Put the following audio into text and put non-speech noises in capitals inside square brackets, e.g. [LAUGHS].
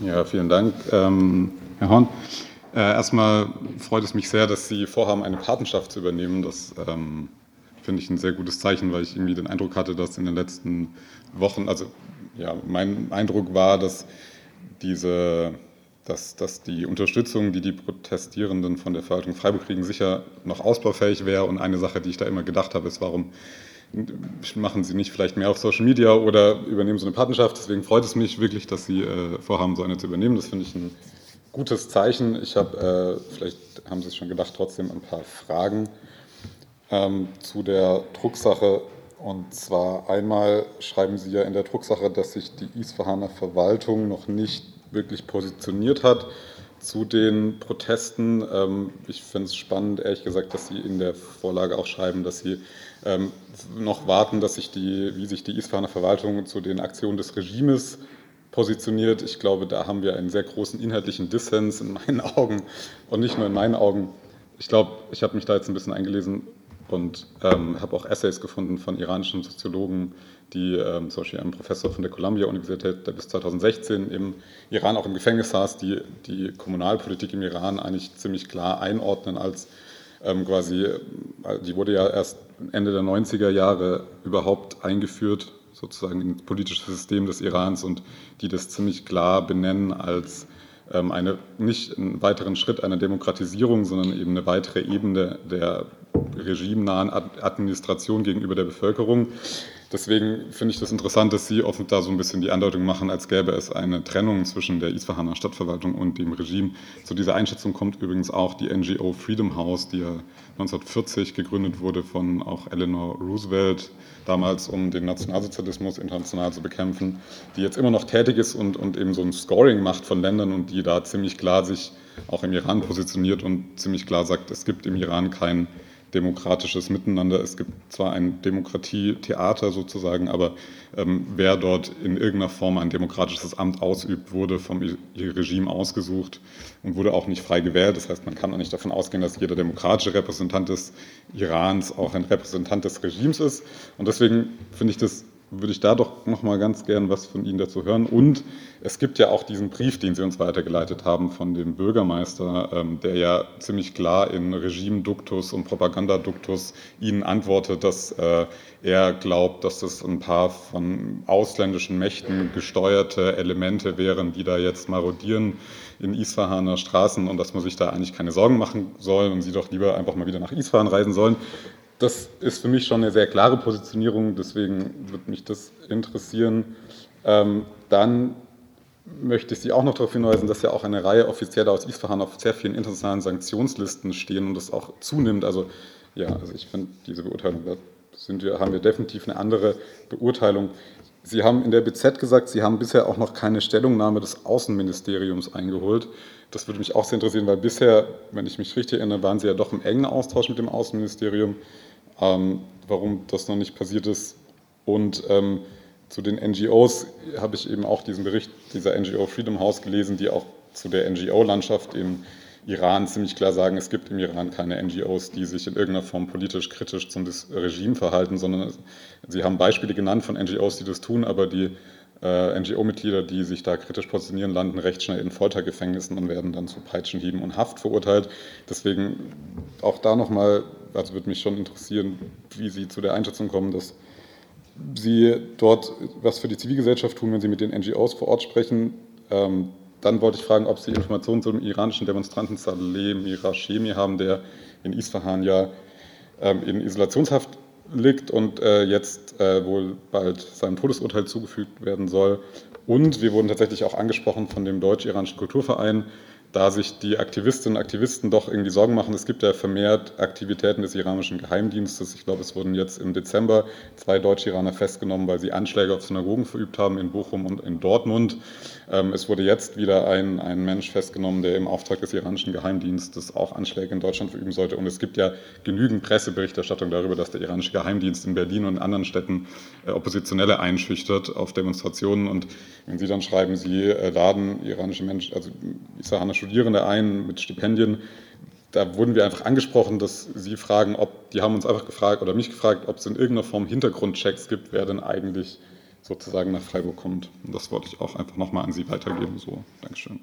Ja, vielen Dank, ähm, Herr Horn. Äh, erstmal freut es mich sehr, dass Sie vorhaben, eine Patenschaft zu übernehmen. Das ähm, finde ich ein sehr gutes Zeichen, weil ich irgendwie den Eindruck hatte, dass in den letzten Wochen, also ja, mein Eindruck war, dass diese, dass, dass die Unterstützung, die die Protestierenden von der Verwaltung Freiburg kriegen, sicher noch ausbaufähig wäre. Und eine Sache, die ich da immer gedacht habe, ist, warum machen Sie nicht vielleicht mehr auf Social Media oder übernehmen so eine Partnerschaft. Deswegen freut es mich wirklich, dass Sie äh, vorhaben, so eine zu übernehmen. Das finde ich ein gutes Zeichen. Ich habe, äh, vielleicht haben Sie es schon gedacht, trotzdem ein paar Fragen ähm, zu der Drucksache. Und zwar einmal schreiben Sie ja in der Drucksache, dass sich die Isfahaner Verwaltung noch nicht wirklich positioniert hat zu den Protesten. Ähm, ich finde es spannend, ehrlich gesagt, dass Sie in der Vorlage auch schreiben, dass Sie ähm, noch warten, dass sich die, wie sich die Isfahaner Verwaltung zu den Aktionen des Regimes positioniert. Ich glaube, da haben wir einen sehr großen inhaltlichen Dissens in meinen [LAUGHS] Augen und nicht nur in meinen Augen. Ich glaube, ich habe mich da jetzt ein bisschen eingelesen und ähm, habe auch Essays gefunden von iranischen Soziologen, die ähm, zum Beispiel ein Professor von der Columbia-Universität, der bis 2016 im Iran auch im Gefängnis saß, die die Kommunalpolitik im Iran eigentlich ziemlich klar einordnen als ähm, quasi, äh, die wurde ja erst Ende der 90er Jahre überhaupt eingeführt, sozusagen ins politische System des Irans und die das ziemlich klar benennen als ähm, eine, nicht einen weiteren Schritt einer Demokratisierung, sondern eben eine weitere Ebene der regimenahen Administration gegenüber der Bevölkerung. Deswegen finde ich das interessant, dass Sie offen da so ein bisschen die Andeutung machen, als gäbe es eine Trennung zwischen der Isfahaner Stadtverwaltung und dem Regime. Zu dieser Einschätzung kommt übrigens auch die NGO Freedom House, die ja 1940 gegründet wurde von auch Eleanor Roosevelt, damals um den Nationalsozialismus international zu bekämpfen, die jetzt immer noch tätig ist und, und eben so ein Scoring macht von Ländern und die da ziemlich klar sich auch im Iran positioniert und ziemlich klar sagt, es gibt im Iran kein demokratisches Miteinander. Es gibt zwar ein Demokratietheater sozusagen, aber ähm, wer dort in irgendeiner Form ein demokratisches Amt ausübt, wurde vom Regime ausgesucht und wurde auch nicht frei gewählt. Das heißt, man kann auch nicht davon ausgehen, dass jeder demokratische Repräsentant des Irans auch ein Repräsentant des Regimes ist. Und deswegen finde ich das würde ich da doch noch mal ganz gern was von Ihnen dazu hören. Und es gibt ja auch diesen Brief, den Sie uns weitergeleitet haben von dem Bürgermeister, ähm, der ja ziemlich klar in Regimeduktus und Propagandaduktus Ihnen antwortet, dass äh, er glaubt, dass das ein paar von ausländischen Mächten gesteuerte Elemente wären, die da jetzt marodieren in Isfahaner Straßen und dass man sich da eigentlich keine Sorgen machen soll und sie doch lieber einfach mal wieder nach Isfahan reisen sollen. Das ist für mich schon eine sehr klare Positionierung, deswegen würde mich das interessieren. Ähm, dann möchte ich Sie auch noch darauf hinweisen, dass ja auch eine Reihe Offizieller aus Isfahan auf sehr vielen internationalen Sanktionslisten stehen und das auch zunimmt. Also ja, also ich finde diese Beurteilung, da sind wir, haben wir definitiv eine andere Beurteilung. Sie haben in der BZ gesagt, Sie haben bisher auch noch keine Stellungnahme des Außenministeriums eingeholt. Das würde mich auch sehr interessieren, weil bisher, wenn ich mich richtig erinnere, waren Sie ja doch im engen Austausch mit dem Außenministerium ähm, warum das noch nicht passiert ist. Und ähm, zu den NGOs habe ich eben auch diesen Bericht dieser NGO Freedom House gelesen, die auch zu der NGO-Landschaft im Iran ziemlich klar sagen, es gibt im Iran keine NGOs, die sich in irgendeiner Form politisch kritisch zum Regime verhalten, sondern sie haben Beispiele genannt von NGOs, die das tun, aber die äh, NGO-Mitglieder, die sich da kritisch positionieren, landen recht schnell in Foltergefängnissen und werden dann zu Peitschenhieben und Haft verurteilt. Deswegen auch da nochmal also würde mich schon interessieren, wie Sie zu der Einschätzung kommen, dass Sie dort was für die Zivilgesellschaft tun, wenn Sie mit den NGOs vor Ort sprechen. Ähm, dann wollte ich fragen, ob Sie Informationen zum iranischen Demonstranten Saleh Mirashemi haben, der in Isfahan ja ähm, in Isolationshaft liegt und äh, jetzt äh, wohl bald seinem Todesurteil zugefügt werden soll. Und wir wurden tatsächlich auch angesprochen von dem Deutsch-Iranischen Kulturverein, da sich die Aktivistinnen und Aktivisten doch irgendwie Sorgen machen. Es gibt ja vermehrt Aktivitäten des iranischen Geheimdienstes. Ich glaube, es wurden jetzt im Dezember zwei Deutsch-Iraner festgenommen, weil sie Anschläge auf Synagogen verübt haben in Bochum und in Dortmund. Ähm, es wurde jetzt wieder ein, ein Mensch festgenommen, der im Auftrag des iranischen Geheimdienstes auch Anschläge in Deutschland verüben sollte. Und es gibt ja genügend Presseberichterstattung darüber, dass der iranische Geheimdienst in Berlin und in anderen Städten äh, Oppositionelle einschüchtert auf Demonstrationen. Und wenn Sie dann schreiben, Sie äh, laden iranische Menschen, also Isahana Studierende ein mit Stipendien. Da wurden wir einfach angesprochen, dass sie fragen, ob, die haben uns einfach gefragt oder mich gefragt, ob es in irgendeiner Form Hintergrundchecks gibt, wer denn eigentlich sozusagen nach Freiburg kommt. Und das wollte ich auch einfach nochmal an Sie weitergeben. So, Dankeschön.